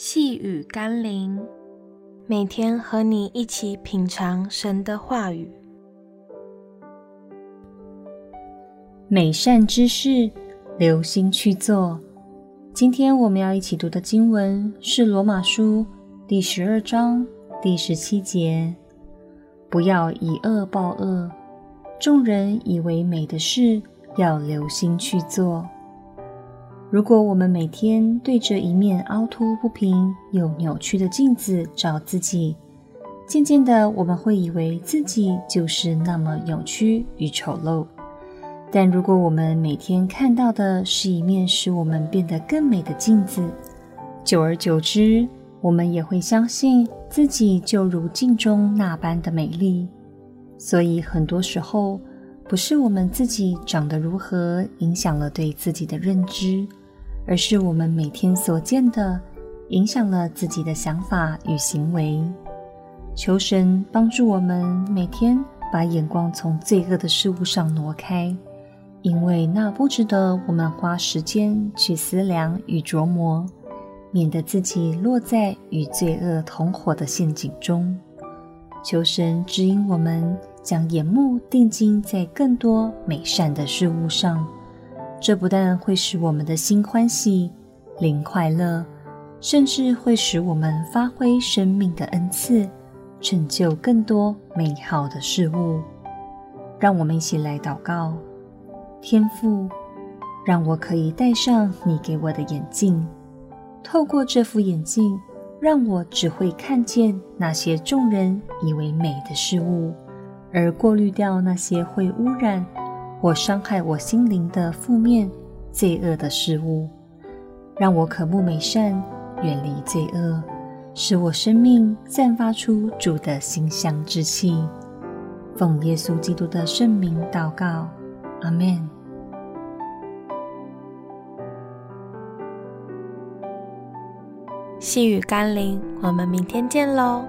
细雨甘霖，每天和你一起品尝神的话语。美善之事，留心去做。今天我们要一起读的经文是罗马书第十二章第十七节：不要以恶报恶，众人以为美的事，要留心去做。如果我们每天对着一面凹凸不平又扭曲的镜子照自己，渐渐的我们会以为自己就是那么扭曲与丑陋。但如果我们每天看到的是一面使我们变得更美的镜子，久而久之，我们也会相信自己就如镜中那般的美丽。所以很多时候，不是我们自己长得如何影响了对自己的认知。而是我们每天所见的，影响了自己的想法与行为。求神帮助我们每天把眼光从罪恶的事物上挪开，因为那不值得我们花时间去思量与琢磨，免得自己落在与罪恶同伙的陷阱中。求神指引我们，将眼目定睛在更多美善的事物上。这不但会使我们的心欢喜、灵快乐，甚至会使我们发挥生命的恩赐，成就更多美好的事物。让我们一起来祷告：天父，让我可以戴上你给我的眼镜，透过这副眼镜，让我只会看见那些众人以为美的事物，而过滤掉那些会污染。或伤害我心灵的负面、罪恶的事物，让我渴慕美善，远离罪恶，使我生命散发出主的馨香之气。奉耶稣基督的圣名祷告，阿们。细雨甘霖，我们明天见喽。